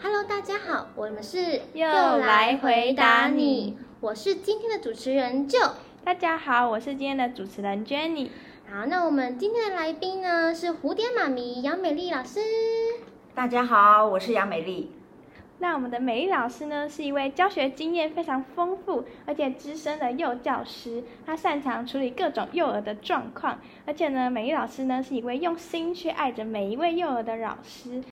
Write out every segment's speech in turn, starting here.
Hello，大家好，我们是又来回答你，我是今天的主持人 Jo。大家好，我是今天的主持人 Jenny。好，那我们今天的来宾呢是蝴蝶妈咪杨美丽老师。大家好，我是杨美丽。那我们的美丽老师呢，是一位教学经验非常丰富而且资深的幼教师，她擅长处理各种幼儿的状况，而且呢，美丽老师呢是一位用心去爱着每一位幼儿的老师。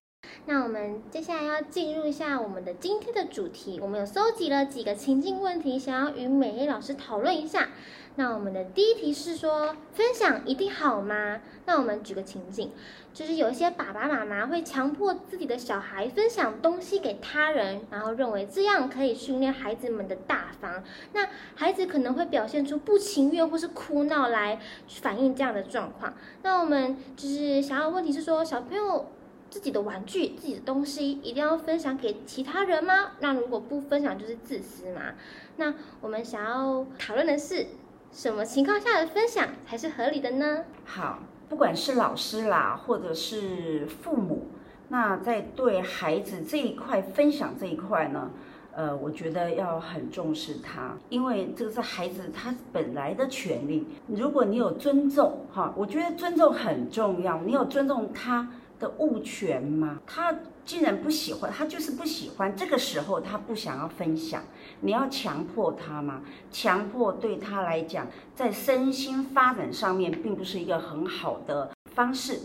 那我们接下来要进入一下我们的今天的主题，我们有搜集了几个情境问题，想要与美丽老师讨论一下。那我们的第一题是说，分享一定好吗？那我们举个情境，就是有一些爸爸妈妈会强迫自己的小孩分享东西给他人，然后认为这样可以训练孩子们的大方。那孩子可能会表现出不情愿或是哭闹来反映这样的状况。那我们就是想要问题是说，小朋友。自己的玩具、自己的东西一定要分享给其他人吗？那如果不分享就是自私嘛？那我们想要讨论的是，什么情况下的分享才是合理的呢？好，不管是老师啦，或者是父母，那在对孩子这一块分享这一块呢，呃，我觉得要很重视他，因为这个是孩子他本来的权利。如果你有尊重，哈，我觉得尊重很重要，你有尊重他。的物权吗？他竟然不喜欢，他就是不喜欢。这个时候他不想要分享，你要强迫他吗？强迫对他来讲，在身心发展上面并不是一个很好的方式。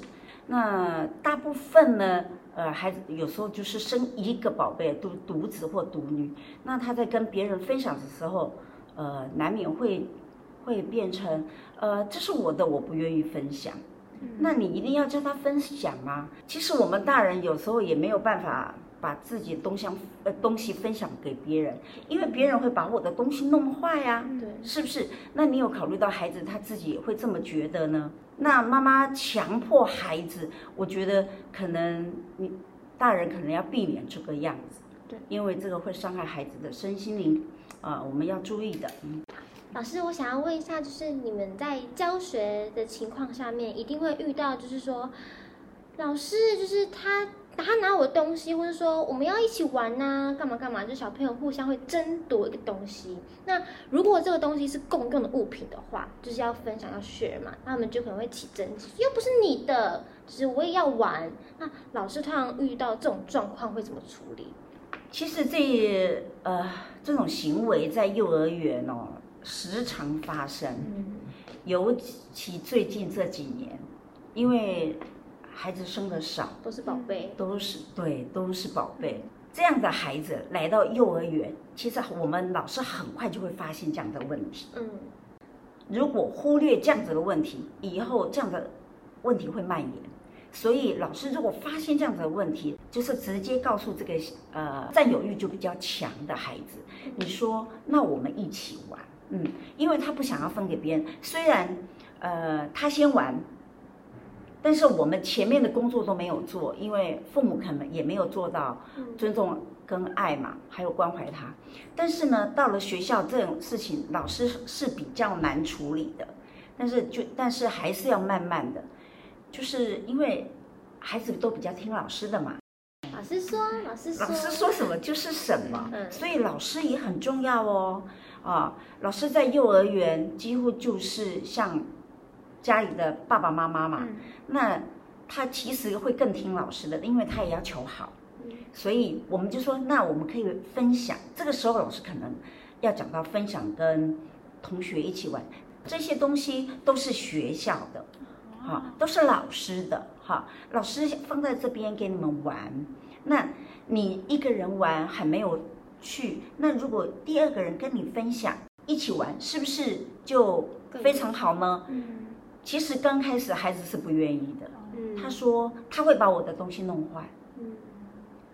那大部分呢，呃，孩子有时候就是生一个宝贝，独独子或独女，那他在跟别人分享的时候，呃，难免会会变成，呃，这是我的，我不愿意分享。那你一定要叫他分享吗？其实我们大人有时候也没有办法把自己的东西呃东西分享给别人，因为别人会把我的东西弄坏呀，对，是不是？那你有考虑到孩子他自己会这么觉得呢？那妈妈强迫孩子，我觉得可能你大人可能要避免这个样子，对，因为这个会伤害孩子的身心灵，啊，我们要注意的，嗯。老师，我想要问一下，就是你们在教学的情况下面，一定会遇到，就是说，老师就是他他拿我的东西，或者说我们要一起玩呐，干嘛干嘛，就小朋友互相会争夺一个东西。那如果这个东西是共用的物品的话，就是要分享要学嘛，那他们就可能会起争执，又不是你的，就是我也要玩。那老师通常遇到这种状况会怎么处理？其实这呃这种行为在幼儿园哦。时常发生，尤其最近这几年，因为孩子生的少，都是宝贝，都是对，都是宝贝。这样的孩子来到幼儿园，其实我们老师很快就会发现这样的问题。嗯，如果忽略这样子的问题，以后这样的问题会蔓延。所以老师如果发现这样子的问题，就是直接告诉这个呃占有欲就比较强的孩子，你说那我们一起玩。嗯，因为他不想要分给别人，虽然，呃，他先玩，但是我们前面的工作都没有做，因为父母可能也没有做到尊重跟爱嘛，还有关怀他。但是呢，到了学校这种事情，老师是比较难处理的，但是就但是还是要慢慢的，就是因为孩子都比较听老师的嘛。老师说，老师说，老师说什么就是什么，所以老师也很重要哦。啊，老师在幼儿园几乎就是像家里的爸爸妈妈嘛，那他其实会更听老师的，因为他也要求好，所以我们就说，那我们可以分享。这个时候老师可能要讲到分享，跟同学一起玩，这些东西都是学校的，哈，都是老师的，哈，老师放在这边给你们玩，那你一个人玩还没有。去那如果第二个人跟你分享一起玩，是不是就非常好呢？嗯，其实刚开始孩子是不愿意的。嗯，他说他会把我的东西弄坏。嗯，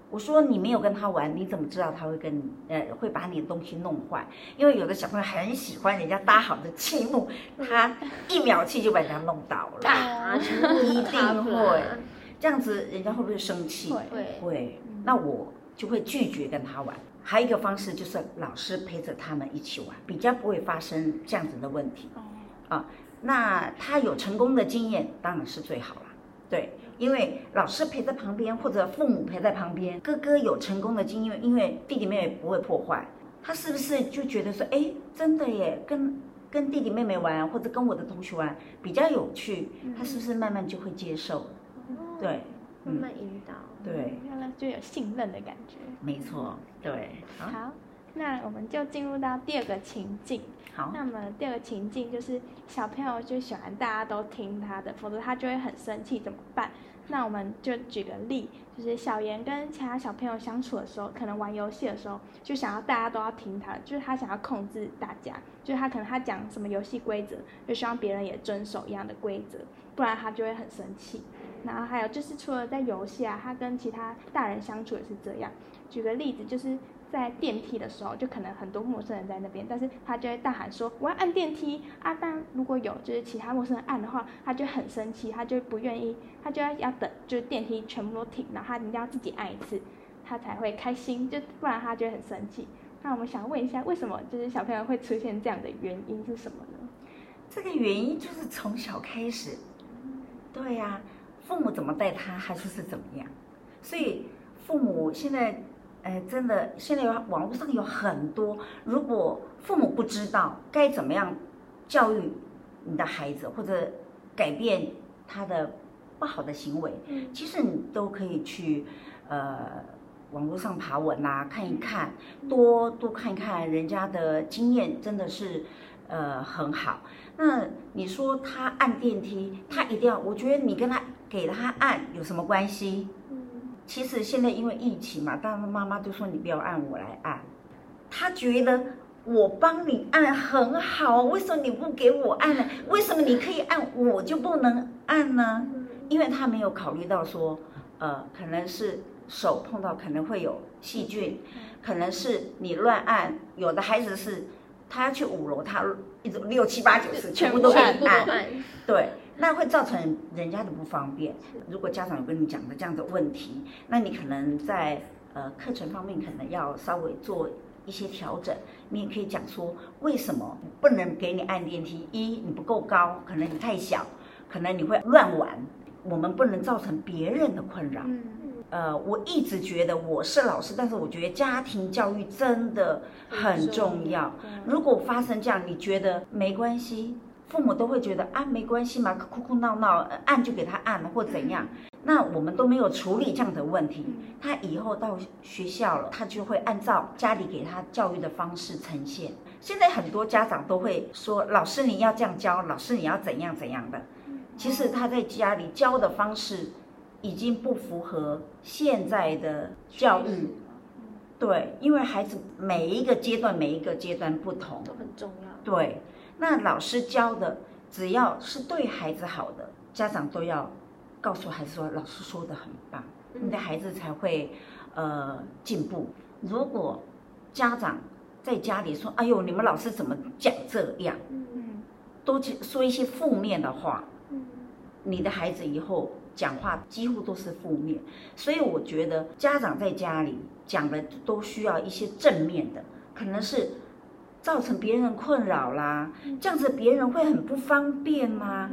我说你没有跟他玩，你怎么知道他会跟你呃会把你的东西弄坏？因为有的小朋友很喜欢人家搭好的积木，他一秒气就把人家弄倒了。一定会 这样子，人家会不会生气？会会。那我就会拒绝跟他玩。还有一个方式就是老师陪着他们一起玩，比较不会发生这样子的问题。哦，啊，那他有成功的经验当然是最好了。对因为老师陪在旁边，或者父母陪在旁边，哥哥有成功的经验，因为弟弟妹妹不会破坏，他是不是就觉得说，哎，真的耶，跟跟弟弟妹妹玩，或者跟我的同学玩比较有趣，他是不是慢慢就会接受？对，慢慢引导，对，让他就有信任的感觉。没错，对。好，那我们就进入到第二个情境。好，那么第二个情境就是小朋友就喜欢大家都听他的，否则他就会很生气，怎么办？那我们就举个例，就是小妍跟其他小朋友相处的时候，可能玩游戏的时候，就想要大家都要听他，就是他想要控制大家，就是他可能他讲什么游戏规则，就希望别人也遵守一样的规则，不然他就会很生气。然后还有就是，除了在游戏啊，他跟其他大人相处也是这样。举个例子，就是在电梯的时候，就可能很多陌生人在那边，但是他就会大喊说：“我要按电梯啊！”但如果有就是其他陌生人按的话，他就很生气，他就不愿意，他就要要等，就是电梯全部都停，然后他一定要自己按一次，他才会开心，就不然他就很生气。那我们想问一下，为什么就是小朋友会出现这样的原因是什么呢？这个原因就是从小开始，对呀。父母怎么带他，还是是怎么样？所以父母现在，呃，真的，现在有网络上有很多，如果父母不知道该怎么样教育你的孩子，或者改变他的不好的行为，其实你都可以去呃网络上爬文呐，看一看，多多看一看人家的经验，真的是呃很好。那你说他按电梯，他一定要，我觉得你跟他。给他按有什么关系？嗯，其实现在因为疫情嘛，但是妈妈就说你不要按，我来按。他觉得我帮你按很好，为什么你不给我按呢？为什么你可以按，我就不能按呢？因为他没有考虑到说，呃，可能是手碰到可能会有细菌，可能是你乱按。有的孩子是，他要去五楼，他一直六七八九十全部都给你按，对。那会造成人家的不方便。如果家长有跟你讲的这样的问题，那你可能在呃课程方面可能要稍微做一些调整。你也可以讲说，为什么不能给你按电梯？一，你不够高，可能你太小，可能你会乱玩。我们不能造成别人的困扰。嗯呃，我一直觉得我是老师，但是我觉得家庭教育真的很重要。如果发生这样，你觉得没关系？父母都会觉得啊，没关系嘛，哭哭闹闹，按就给他按了或怎样。那我们都没有处理这样的问题，他以后到学校了，他就会按照家里给他教育的方式呈现。现在很多家长都会说，老师你要这样教，老师你要怎样怎样的。其实他在家里教的方式已经不符合现在的教育。对，因为孩子每一个阶段每一个阶段不同，都很重要。对。那老师教的，只要是对孩子好的，家长都要告诉孩子说，老师说的很棒，你的孩子才会呃进步。如果家长在家里说，哎呦，你们老师怎么讲这样，都说一些负面的话，你的孩子以后讲话几乎都是负面。所以我觉得家长在家里讲的都需要一些正面的，可能是。造成别人困扰啦，这样子别人会很不方便吗？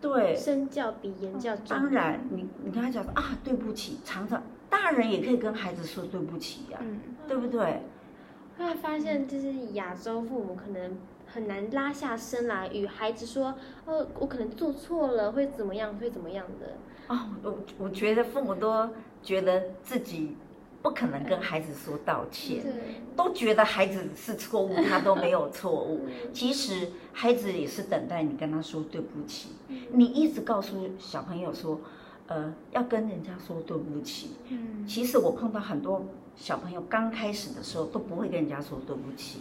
对，身教比言教重。当然，你你跟他讲啊，对不起，常常大人也可以跟孩子说对不起呀，对不对？后来发现，就是亚洲父母可能很难拉下身来与孩子说，哦，我可能做错了，会怎么样，会怎么样的。哦，我我觉得父母都觉得自己。不可能跟孩子说道歉，都觉得孩子是错误，他都没有错误。其实孩子也是等待你跟他说对不起。你一直告诉小朋友说，呃，要跟人家说对不起。嗯，其实我碰到很多小朋友刚开始的时候都不会跟人家说对不起，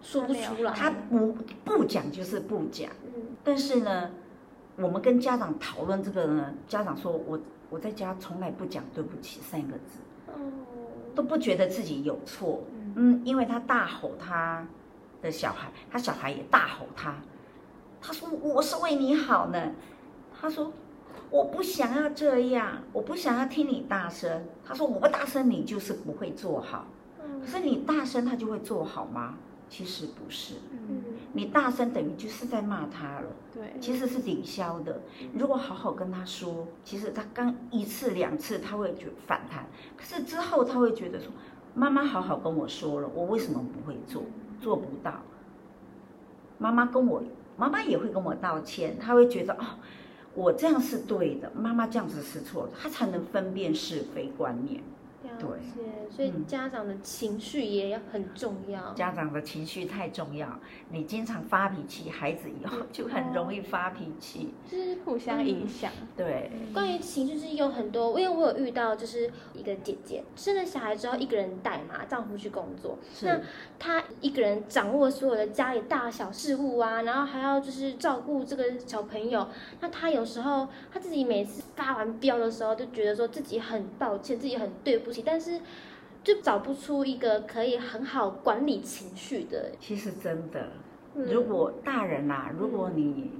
说不出来。他不不讲就是不讲。嗯，但是呢，我们跟家长讨论这个呢，家长说我我在家从来不讲对不起三个字。都不觉得自己有错，嗯，因为他大吼他的小孩，他小孩也大吼他，他说我是为你好呢，他说我不想要这样，我不想要听你大声，他说我不大声你就是不会做好，可是你大声他就会做好吗？其实不是，你大声等于就是在骂他了。对，其实是抵消的。如果好好跟他说，其实他刚一次两次他会觉反弹，可是之后他会觉得说，妈妈好好跟我说了，我为什么不会做？做不到。妈妈跟我，妈妈也会跟我道歉，他会觉得哦，我这样是对的，妈妈这样子是错的，他才能分辨是非观念。对，所以家长的情绪也很重要。家长的情绪太重要，你经常发脾气，孩子以后就很容易发脾气，就是互相影响。对，关有很多，因为我有遇到，就是一个姐姐生了小孩之后一个人带嘛，丈夫去工作，那她一个人掌握所有的家里大小事务啊，然后还要就是照顾这个小朋友，那她有时候她自己每次发完飙的时候，就觉得说自己很抱歉，自己很对不起。但是，就找不出一个可以很好管理情绪的。其实真的，如果大人呐，如果你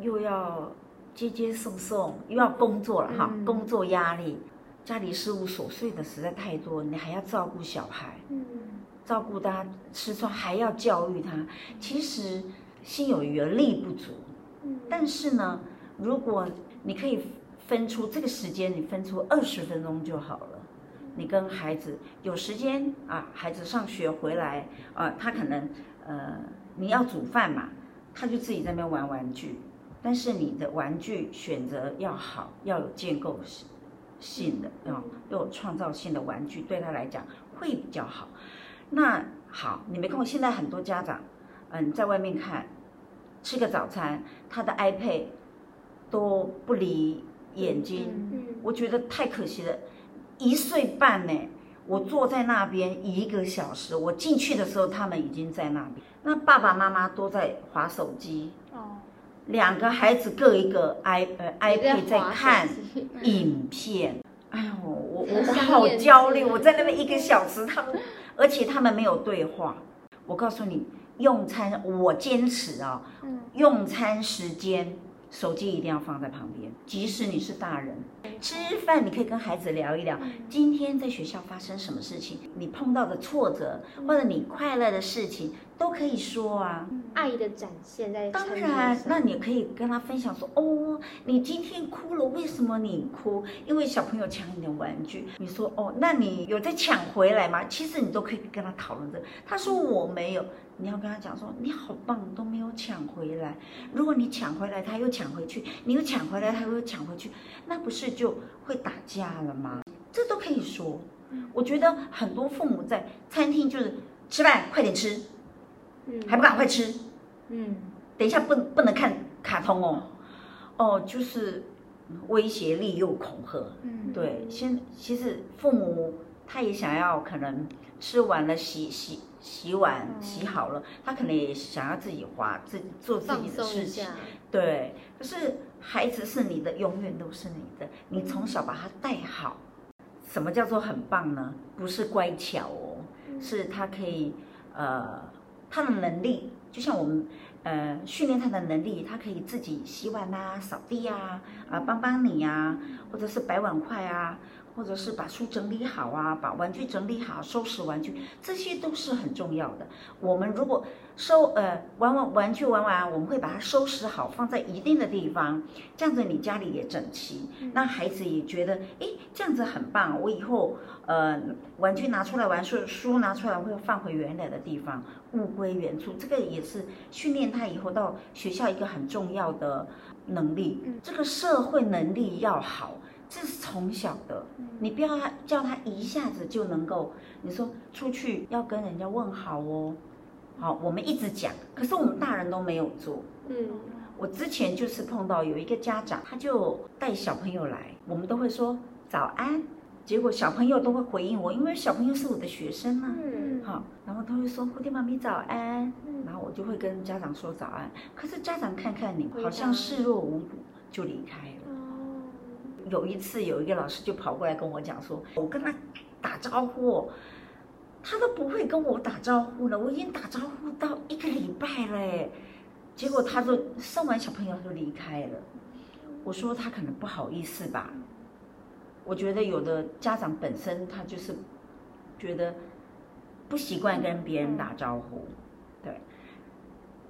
又要接接送送，又要工作了哈，工作压力，家里事务琐碎的实在太多，你还要照顾小孩，嗯，照顾他吃穿，还要教育他，其实心有余而力不足。嗯，但是呢，如果你可以分出这个时间，你分出二十分钟就好了。你跟孩子有时间啊，孩子上学回来啊，他可能呃，你要煮饭嘛，他就自己在那边玩玩具。但是你的玩具选择要好，要有建构性的啊，要有创造性的玩具，对他来讲会比较好。那好，你没看过现在很多家长，嗯，在外面看吃个早餐，他的 iPad 都不离眼睛，我觉得太可惜了。一岁半呢，我坐在那边一个小时，我进去的时候他们已经在那边。那爸爸妈妈都在划手机，哦，两个孩子各一个 i 呃 iPad 在看影片。哎呦，我我好焦虑，我在那边一个小时，他们而且他们没有对话。我告诉你，用餐我坚持啊，用餐时间。手机一定要放在旁边，即使你是大人，吃饭你可以跟孩子聊一聊，今天在学校发生什么事情，你碰到的挫折或者你快乐的事情都可以说啊。爱的展现在当然，那你可以跟他分享说，哦，你今天哭了，为什么你哭？因为小朋友抢你的玩具。你说，哦，那你有在抢回来吗？其实你都可以跟他讨论这。他说我没有。你要跟他讲说，你好棒，都没有抢回来。如果你抢回来，他又抢回去，你又抢回来，他又抢回去，那不是就会打架了吗？这都可以说。我觉得很多父母在餐厅就是吃饭，快点吃，嗯，还不赶快吃，嗯，等一下不不能看卡通哦，哦，就是威胁利诱恐吓，嗯，对，先其实父母他也想要可能吃完了洗洗。洗碗洗好了，他可能也想要自己花，自己做自己的事情。对，可是孩子是你的，永远都是你的。你从小把他带好，什么叫做很棒呢？不是乖巧哦，是他可以，呃，他的能力，就像我们，呃，训练他的能力，他可以自己洗碗啊、扫地啊，啊，帮帮你呀，或者是摆碗筷啊。或者是把书整理好啊，把玩具整理好，收拾玩具，这些都是很重要的。我们如果收呃玩玩玩具玩完，我们会把它收拾好，放在一定的地方，这样子你家里也整齐，那孩子也觉得，哎，这样子很棒。我以后呃玩具拿出来玩，书书拿出来会放回原来的地方，物归原处。这个也是训练他以后到学校一个很重要的能力。这个社会能力要好。这是从小的，你不要他叫他一下子就能够。你说出去要跟人家问好哦，好，我们一直讲，可是我们大人都没有做。嗯，我之前就是碰到有一个家长，他就带小朋友来，我们都会说早安，结果小朋友都会回应我，因为小朋友是我的学生嘛。嗯，好，然后他会说蝴蝶妈咪早安，然后我就会跟家长说早安，可是家长看看你，好像视若无睹就离开了。有一次，有一个老师就跑过来跟我讲说：“我跟他打招呼，他都不会跟我打招呼了。我已经打招呼到一个礼拜了，结果他就送完小朋友就离开了。我说他可能不好意思吧。我觉得有的家长本身他就是觉得不习惯跟别人打招呼，对。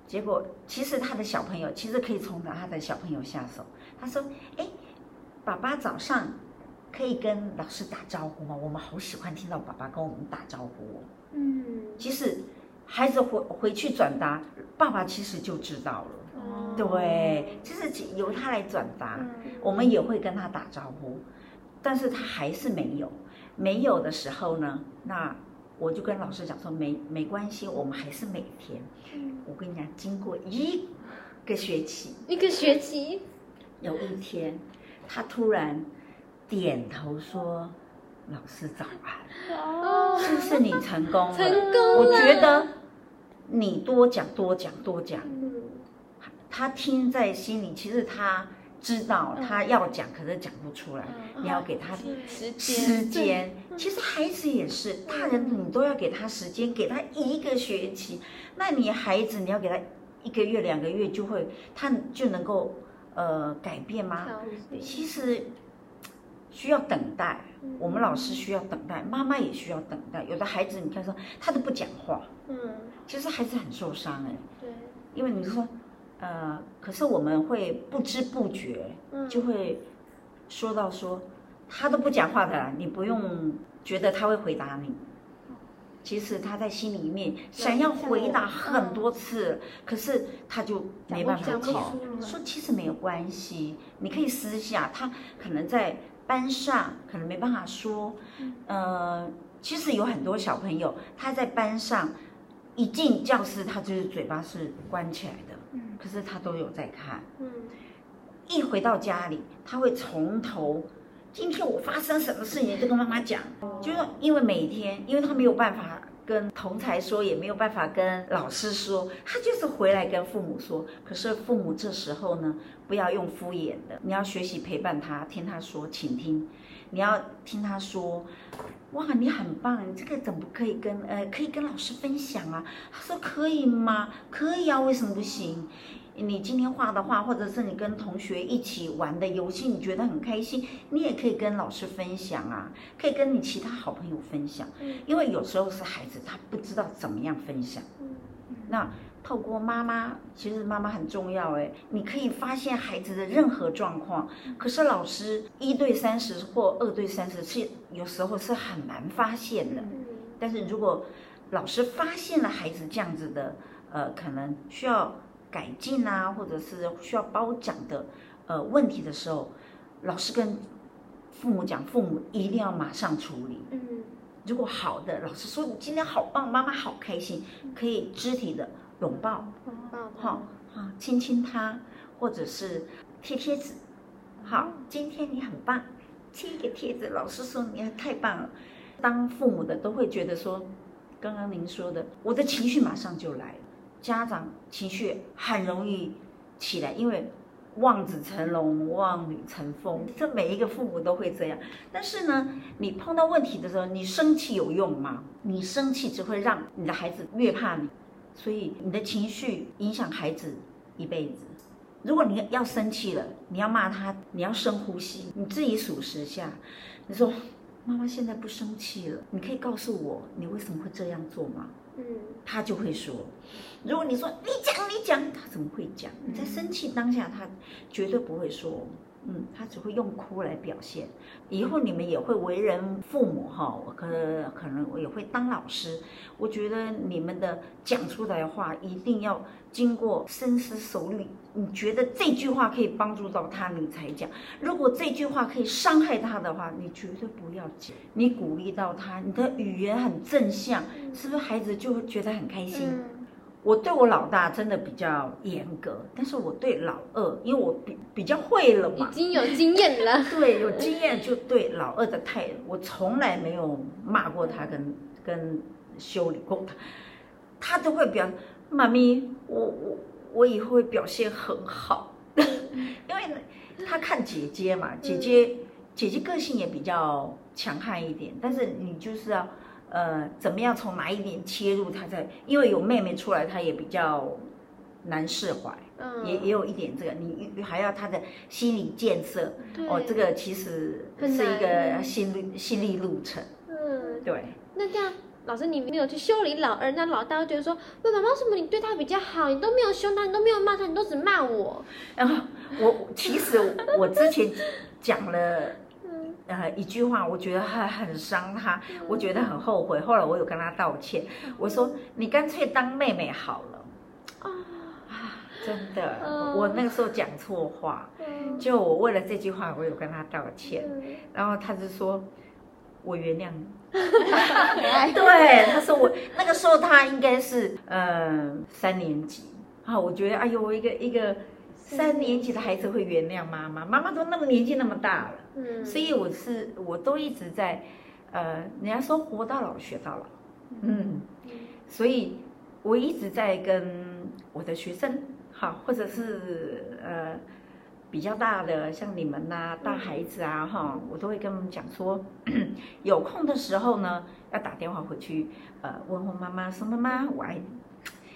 结果其实他的小朋友其实可以从他的小朋友下手。他说：“哎，爸爸早上可以跟老师打招呼吗？我们好喜欢听到爸爸跟我们打招呼。”嗯，其实孩子回回去转达，爸爸其实就知道了。哦，对，就是由他来转达，我们也会跟他打招呼，但是他还是没有。没有的时候呢，那我就跟老师讲说，没没关系，我们还是每天。我跟你讲，经过一个学期，一个学期，有一天，他突然点头说：“老师早安。”哦，是不是你成功了？成功了。我觉得你多讲多讲多讲，他听在心里，其实他。知道他要讲，可是讲不出来。你要给他时间。其实孩子也是，大人你都要给他时间，给他一个学期。那你孩子你要给他一个月、两个月，就会他就能够呃改变吗？其实需要等待。我们老师需要等待，妈妈也需要等待。有的孩子你看说他都不讲话，嗯，其实孩子很受伤哎。对，因为你说。呃，可是我们会不知不觉就会说到说，他都不讲话的，你不用觉得他会回答你。其实他在心里面想要回答很多次，可是他就没办法讲。说其实没有关系，你可以私下，他可能在班上可能没办法说。呃，其实有很多小朋友他在班上一进教室，他就是嘴巴是关起来的。可是他都有在看，嗯，一回到家里，他会从头，今天我发生什么事情，就跟妈妈讲，就是因为每天，因为他没有办法跟同才说，也没有办法跟老师说，他就是回来跟父母说。可是父母这时候呢，不要用敷衍的，你要学习陪伴他，听他说，倾听，你要听他说。哇，你很棒！你这个怎么可以跟呃，可以跟老师分享啊？他说可以吗？可以啊，为什么不行？你今天画的画，或者是你跟同学一起玩的游戏，你觉得很开心，你也可以跟老师分享啊，可以跟你其他好朋友分享。因为有时候是孩子他不知道怎么样分享。那。透过妈妈，其实妈妈很重要哎，你可以发现孩子的任何状况。可是老师一对三十或二对三十是有时候是很难发现的。但是如果老师发现了孩子这样子的，呃，可能需要改进啊，或者是需要褒奖的，呃，问题的时候，老师跟父母讲，父母一定要马上处理。嗯，如果好的，老师说你今天好棒，妈妈好开心，可以肢体的。拥抱，好，好，亲亲他，或者是贴贴纸，好，今天你很棒，贴一个贴纸。老师说你太棒了，当父母的都会觉得说，刚刚您说的，我的情绪马上就来了。家长情绪很容易起来，因为望子成龙，望女成凤，这每一个父母都会这样。但是呢，你碰到问题的时候，你生气有用吗？你生气只会让你的孩子越怕你。所以你的情绪影响孩子一辈子。如果你要生气了，你要骂他，你要深呼吸，你自己数十下。你说：“妈妈现在不生气了，你可以告诉我你为什么会这样做吗？”嗯，他就会说。如果你说你讲你讲，他怎么会讲？你在生气当下，他绝对不会说。嗯，他只会用哭来表现。以后你们也会为人父母哈，我可可能我也会当老师。我觉得你们的讲出来的话一定要经过深思熟虑。你觉得这句话可以帮助到他，你才讲。如果这句话可以伤害他的话，你绝对不要讲。你鼓励到他，你的语言很正向，是不是孩子就会觉得很开心？我对我老大真的比较严格，但是我对老二，因为我比比较会了嘛，已经有经验了。对，有经验就对老二的态，我从来没有骂过他，跟跟修理过他，他都会表妈咪，我我我以后会表现很好，因为他看姐姐嘛，姐姐姐姐个性也比较强悍一点，但是你就是要。呃，怎么样从哪一点切入？他在因为有妹妹出来，他也比较难释怀，嗯也也有一点这个，你还要他的心理建设。哦，这个其实是一个心理心理路程。嗯，对。那这样，老师你没有去修理老二，那老大会觉得说，为妈妈什么你对他比较好，你都没有凶他，你都没有骂他，你都只骂我。然后我其实我之前讲了呃一句话，我觉得很很伤他，我觉得很后悔。后来我有跟他道歉，我说你干脆当妹妹好了。啊，真的，我那个时候讲错话，就我为了这句话，我有跟他道歉，然后他就说。我原谅你，对，他说我那个时候他应该是呃三年级啊，我觉得哎呦，一个一个三年级的孩子会原谅妈妈，妈妈都那么年纪那么大了，嗯，所以我是我都一直在呃，人家说活到老学到老，嗯，所以我一直在跟我的学生好，或者是呃。比较大的，像你们呐，大孩子啊，哈，我都会跟他们讲说，有空的时候呢，要打电话回去，呃，问候妈妈，说妈妈我爱你。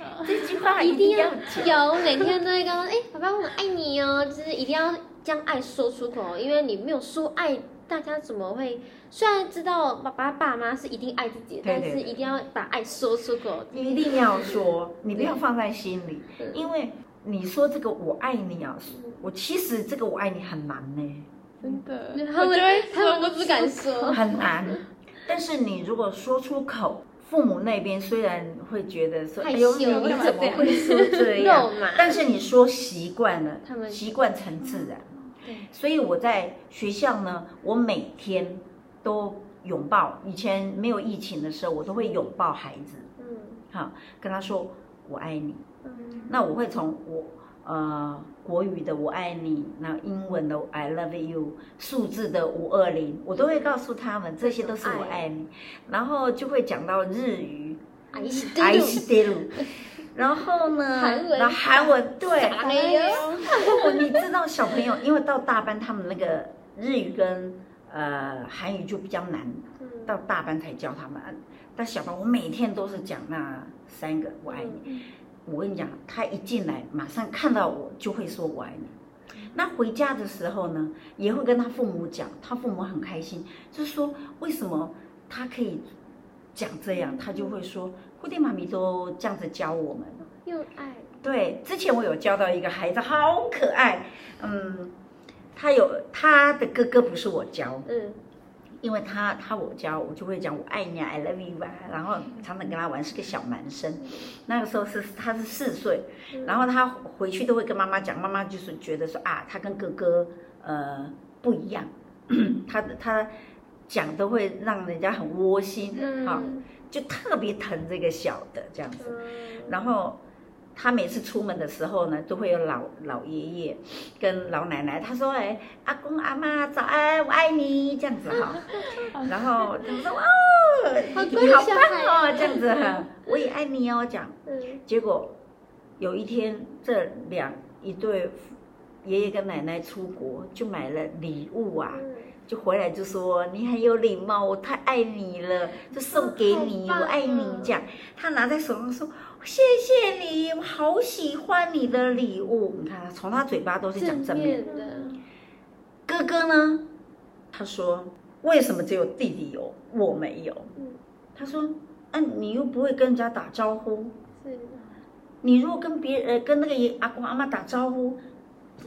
这句话一定要有，每天都会跟他说，哎，爸爸我爱你哦，就是一定要将爱说出口，因为你没有说爱，大家怎么会？虽然知道爸爸爸妈是一定爱自己，但是一定要把爱说出口，一定要说，你不要放在心里，因为。你说这个我爱你啊，我其实这个我爱你很难呢，真的，他们他们都不敢说，很难。但是你如果说出口，父母那边虽然会觉得说，哎呦，你怎么会说这 样？但是你说习惯了，他们习惯成自然。对，所以我在学校呢，我每天都拥抱。以前没有疫情的时候，我都会拥抱孩子，嗯，好，跟他说我爱你。嗯那我会从我呃国语的我爱你，那英文的 I love you，数字的五二零，我都会告诉他们，这些都是我爱你。然后就会讲到日语爱してる，然后呢，那韩文对，你知道小朋友，因为到大班他们那个日语跟呃韩语就比较难，到大班才教他们。但小班我每天都是讲那三个我爱你。 我跟你讲，他一进来，马上看到我就会说“我爱你”。那回家的时候呢，也会跟他父母讲，他父母很开心，就是说为什么他可以讲这样，他就会说：“固定妈咪都这样子教我们。”又爱。对，之前我有教到一个孩子，好可爱。嗯，他有他的哥哥不是我教。嗯。因为他他我教我就会讲我爱你，I love you 啊，然后常常跟他玩，是个小男生，那个时候是他是四岁，然后他回去都会跟妈妈讲，妈妈就是觉得说啊，他跟哥哥呃不一样，他他讲都会让人家很窝心，好，就特别疼这个小的这样子，然后。他每次出门的时候呢，都会有老老爷爷跟老奶奶。他说：“哎，阿公阿妈早安，我爱你。”这样子哈。然后他说：“哦，你好棒哦，这样子哈，我也爱你哦。”讲。结果有一天，这两一对爷爷跟奶奶出国，就买了礼物啊。就回来就说你很有礼貌，我太爱你了，就送给你，我爱你。这样，他拿在手上说谢谢你，我好喜欢你的礼物。你看，从他嘴巴都是讲正面的。哥哥呢？他说为什么只有弟弟有，我没有？他说，嗯，你又不会跟人家打招呼。是。你如果跟别人跟那个阿公阿妈打招呼。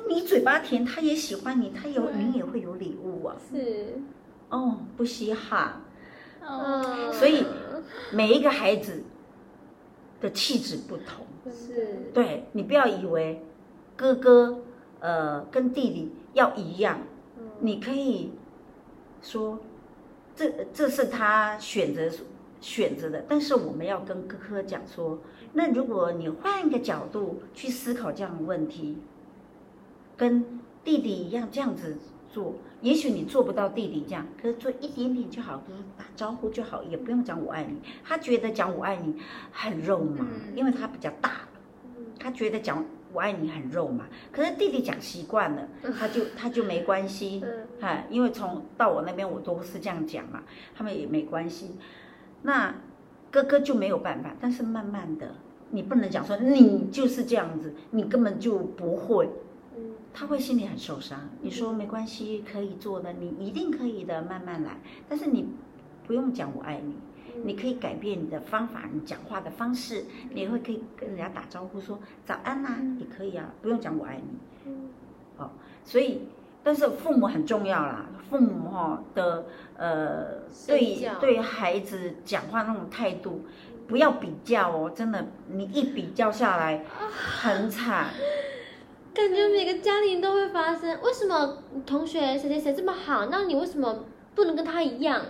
你嘴巴甜，他也喜欢你，他有你也会有礼物啊。是，哦，不稀罕。哦，所以每一个孩子的气质不同。是，对你不要以为哥哥呃跟弟弟要一样，你可以说这这是他选择选择的，但是我们要跟哥哥讲说，那如果你换一个角度去思考这样的问题。跟弟弟一样这样子做，也许你做不到弟弟这样，可是做一点点就好，就是打招呼就好，也不用讲我爱你。他觉得讲我爱你很肉麻，因为他比较大，他觉得讲我爱你很肉麻。可是弟弟讲习惯了，他就他就没关系，哈，因为从到我那边我都是这样讲嘛，他们也没关系。那哥哥就没有办法，但是慢慢的，你不能讲说你就是这样子，你根本就不会。他会心里很受伤。你说没关系，可以做的，你一定可以的，慢慢来。但是你不用讲我爱你，你可以改变你的方法，你讲话的方式，你也会可以跟人家打招呼说早安呐，也可以啊，不用讲我爱你。哦，所以，但是父母很重要啦，父母哈的呃，对对孩子讲话那种态度，不要比较哦，真的，你一比较下来，很惨。感觉每个家庭都会发生，为什么同学谁谁谁这么好，那你为什么不能跟他一样？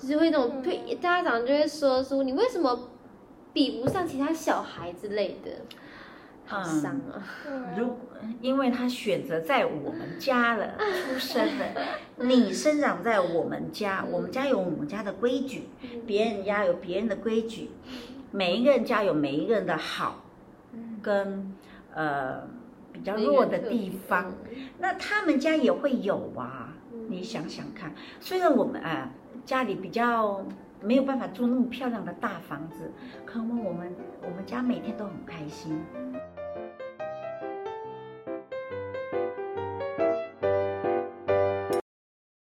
就是会那种对家长就会说说你为什么比不上其他小孩之类的，好伤啊！如因为他选择在我们家了出生了，你生长在我们家，我们家有我们家的规矩，别人家有别人的规矩，每一个人家有每一个人的好，跟呃。比较弱的地方，那他们家也会有啊。你想想看，虽然我们啊家里比较没有办法住那么漂亮的大房子，可能我们我们家每天都很开心。